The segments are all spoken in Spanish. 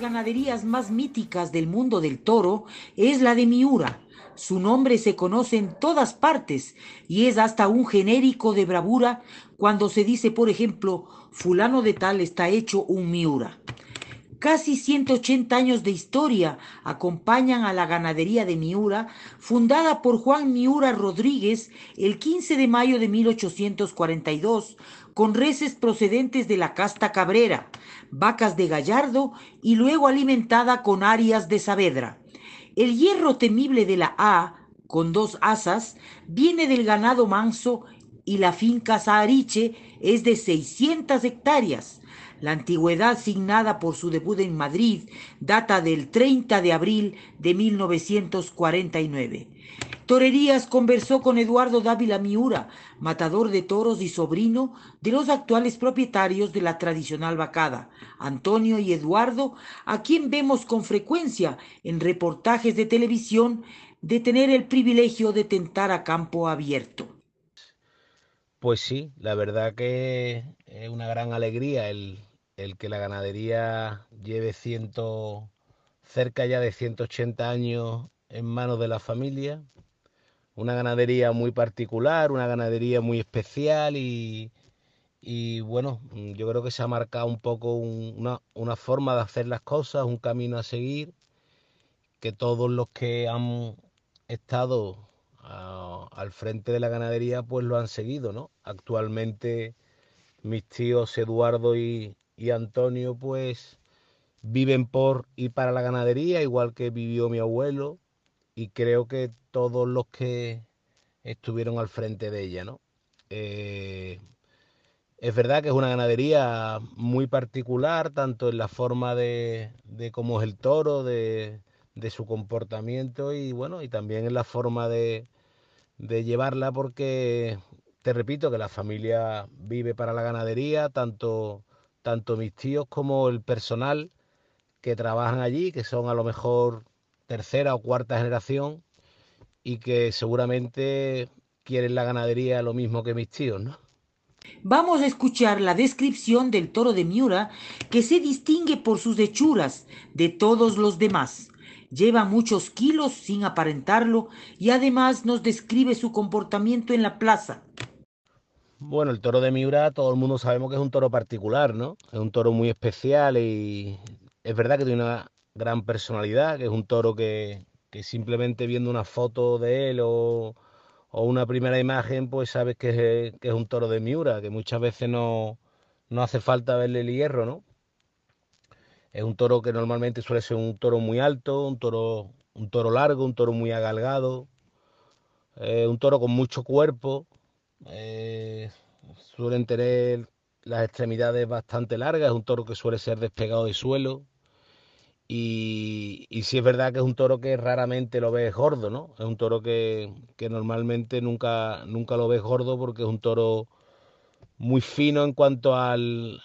Ganaderías más míticas del mundo del toro es la de Miura. Su nombre se conoce en todas partes y es hasta un genérico de bravura cuando se dice, por ejemplo, fulano de tal está hecho un Miura. Casi 180 años de historia acompañan a la ganadería de Miura, fundada por Juan Miura Rodríguez el 15 de mayo de 1842, con reses procedentes de la casta Cabrera, vacas de Gallardo y luego alimentada con arias de Saavedra. El hierro temible de la A, con dos asas, viene del ganado manso y la finca Saariche es de 600 hectáreas. La antigüedad signada por su debut en Madrid data del 30 de abril de 1949. Torerías conversó con Eduardo Dávila Miura, matador de toros y sobrino de los actuales propietarios de la tradicional vacada, Antonio y Eduardo, a quien vemos con frecuencia en reportajes de televisión de tener el privilegio de tentar a campo abierto. Pues sí, la verdad que es una gran alegría el, el que la ganadería lleve ciento, cerca ya de 180 años en manos de la familia, una ganadería muy particular, una ganadería muy especial y, bueno, yo creo que se ha marcado un poco una, forma de hacer las cosas, un camino a seguir, que todos los que han estado al frente de la ganadería pues lo han seguido, ¿no? Actualmente mis tíos Eduardo y, y Antonio pues viven por y para la ganadería, igual que vivió mi abuelo, y creo que todos los que estuvieron al frente de ella, ¿no? Eh, es verdad que es una ganadería muy particular, tanto en la forma de, cómo es el toro, de, su comportamiento y bueno, y también en la forma de, llevarla, porque te repito que la familia vive para la ganadería, tanto, tanto mis tíos como el personal que trabajan allí, que son a lo mejor tercera o cuarta generación y que seguramente quieren la ganadería lo mismo que mis tíos, ¿no? Vamos a escuchar la descripción del toro de Miura que se distingue por sus hechuras de todos los demás. Lleva muchos kilos sin aparentarlo y además nos describe su comportamiento en la plaza. Bueno, el toro de Miura, todo el mundo sabemos que es un toro particular, ¿no? Es un toro muy especial y es verdad que tiene una gran personalidad, que es un toro que, simplemente viendo una foto de él o, una primera imagen, pues sabes que es, un toro de Miura, que muchas veces no, no hace falta verle el hierro, ¿no? Es un toro que normalmente suele ser un toro muy alto, un toro, un toro largo, un toro muy agalgado, eh, un toro con mucho cuerpo, eh, suelen tener las extremidades bastante largas, es un toro que suele ser despegado de suelo, y, y sí es verdad que es un toro que raramente lo ves gordo, ¿no? Es un toro que, normalmente nunca, nunca lo ves gordo porque es un toro muy fino en cuanto al,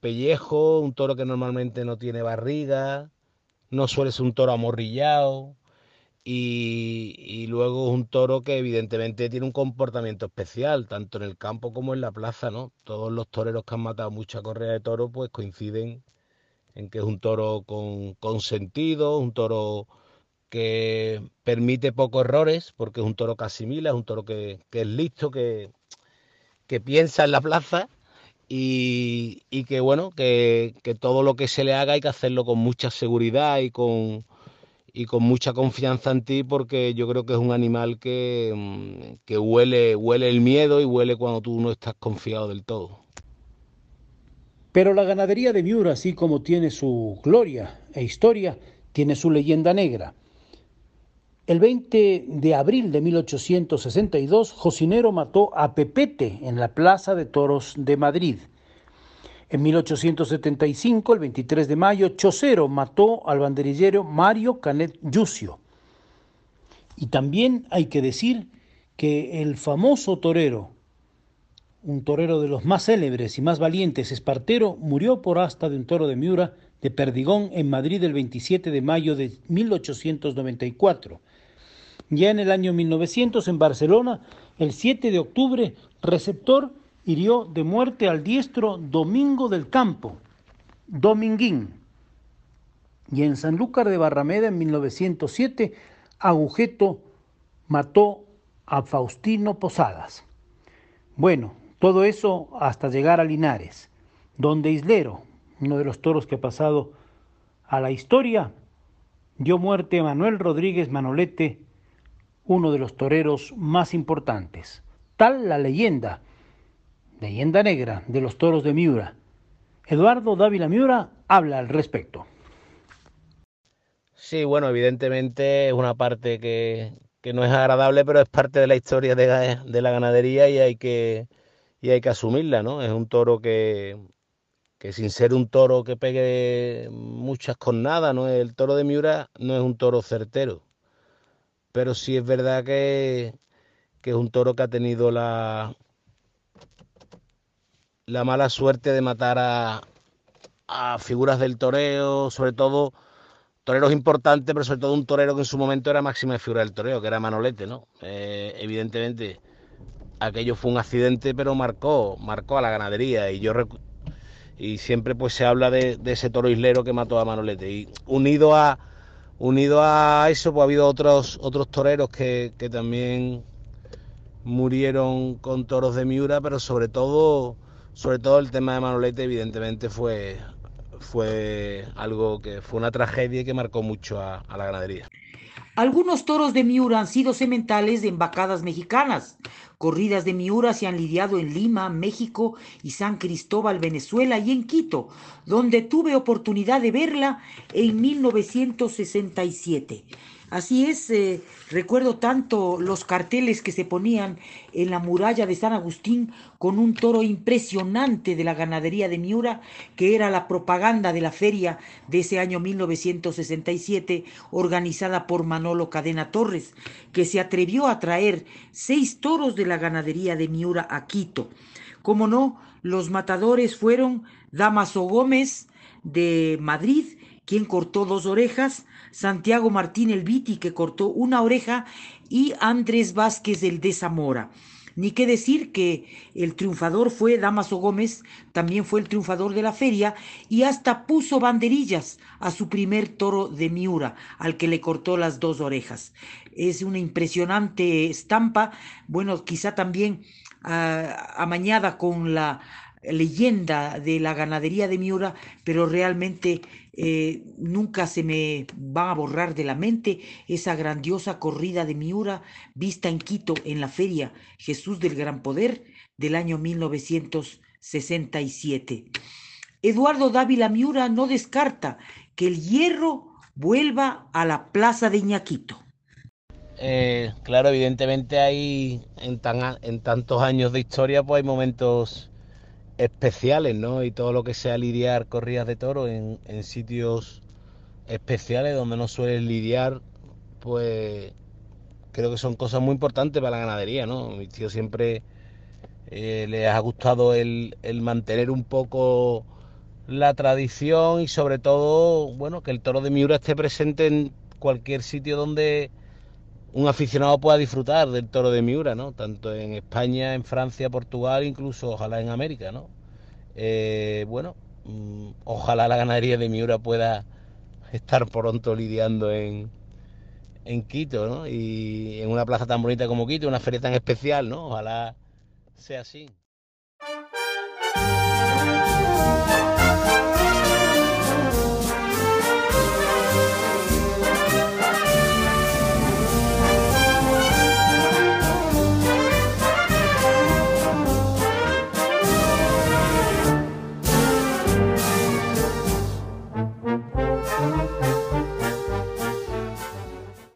pellejo, un toro que normalmente no tiene barriga, no suele ser un toro amorrillado. Y, y, luego es un toro que evidentemente tiene un comportamiento especial, tanto en el campo como en la plaza, ¿no? Todos los toreros que han matado mucha correa de toro, pues coinciden en que es un toro con, sentido, un toro que permite pocos errores, porque es un toro que asimila, es un toro que, es listo, que, que, piensa en la plaza y, que bueno, que, todo lo que se le haga hay que hacerlo con mucha seguridad y con, y con mucha confianza en ti, porque yo creo que es un animal que, mm, que huele, huele el miedo y huele cuando tú no estás confiado del todo. Pero la ganadería de Miura, así como tiene su gloria e historia, tiene su leyenda negra. El 20 de abril de 1862, Josinero mató a Pepete en la Plaza de Toros de Madrid. En 1875, el 23 de mayo, Chocero mató al banderillero Mario Canet Yucio. Y también hay que decir que el famoso torero, un torero de los más célebres y más valientes, Espartero, murió por asta de un toro de Miura de Perdigón en Madrid el 27 de mayo de 1894. Ya en el año 1900 en Barcelona, el 7 de octubre, receptor hirió de muerte al diestro Domingo del Campo, Dominguín. Y en Sanlúcar de Barrameda en 1907, Agujeto mató a Faustino Posadas. Bueno, todo eso hasta llegar a Linares, donde Islero, uno de los toros que ha pasado a la historia, dio muerte a Manuel Rodríguez Manolete, uno de los toreros más importantes. Tal la leyenda, leyenda negra de los toros de Miura. Eduardo Dávila Miura habla al respecto. Sí, bueno, evidentemente es una parte que, no es agradable, pero es parte de la historia de la ganadería y hay que, y hay que asumirla, ¿no? Es un toro que, que sin ser un toro que pegue muchas nada, ¿no? El toro de Miura no es un toro certero, pero sí es verdad que, que es un toro que ha tenido la, la mala suerte de matar a, a figuras del toreo, sobre todo toreros importantes, pero sobre todo un torero que en su momento era máxima figura del toreo, que era Manolete, ¿no? Eh, evidentemente, aquello fue un accidente, pero marcó, marcó a la ganadería. Y yo y siempre pues se habla de, ese toro islero que mató a Manolete. Y unido a unido a eso, pues ha habido otros, otros toreros que, que también murieron con toros de Miura, pero sobre todo, sobre todo el tema de Manolete, evidentemente fue, fue algo que fue una tragedia que marcó mucho a, la ganadería. Algunos toros de Miura han sido sementales de embacadas mexicanas. Corridas de Miura se han lidiado en Lima, México y San Cristóbal, Venezuela y en Quito, donde tuve oportunidad de verla en 1967. Así es, eh, recuerdo tanto los carteles que se ponían en la muralla de San Agustín con un toro impresionante de la ganadería de Miura, que era la propaganda de la feria de ese año 1967, organizada por Manolo Cadena Torres, que se atrevió a traer seis toros de la ganadería de Miura a Quito. Como no, los matadores fueron Damaso Gómez de Madrid, quien cortó dos orejas, Santiago Martín el Viti, que cortó una oreja, y Andrés Vázquez el de Zamora. Ni qué decir que el triunfador fue Damaso Gómez, también fue el triunfador de la feria y hasta puso banderillas a su primer toro de Miura, al que le cortó las dos orejas. Es una impresionante estampa, bueno, quizá también ah, amañada con la leyenda de la ganadería de Miura, pero realmente eh, nunca se me va a borrar de la mente esa grandiosa corrida de Miura vista en Quito en la feria Jesús del Gran Poder del año 1967. Eduardo Dávila Miura no descarta que el hierro vuelva a la plaza de Iñaquito. Eh, claro, evidentemente hay en, en tantos años de historia, pues hay momentos especiales, ¿no? Y todo lo que sea lidiar corridas de toro en, sitios especiales donde no suelen lidiar, pues creo que son cosas muy importantes para la ganadería, ¿no? Mi tío siempre eh, le ha gustado el, el, mantener un poco la tradición y sobre todo, bueno, que el toro de Miura esté presente en cualquier sitio donde un aficionado pueda disfrutar del toro de Miura, ¿no? Tanto en España, en Francia, Portugal, incluso ojalá en América, ¿no? Eh, bueno, mm, ojalá la ganadería de Miura pueda estar pronto lidiando en, en Quito, ¿no? Y en una plaza tan bonita como Quito, una feria tan especial, ¿no? Ojalá sea así.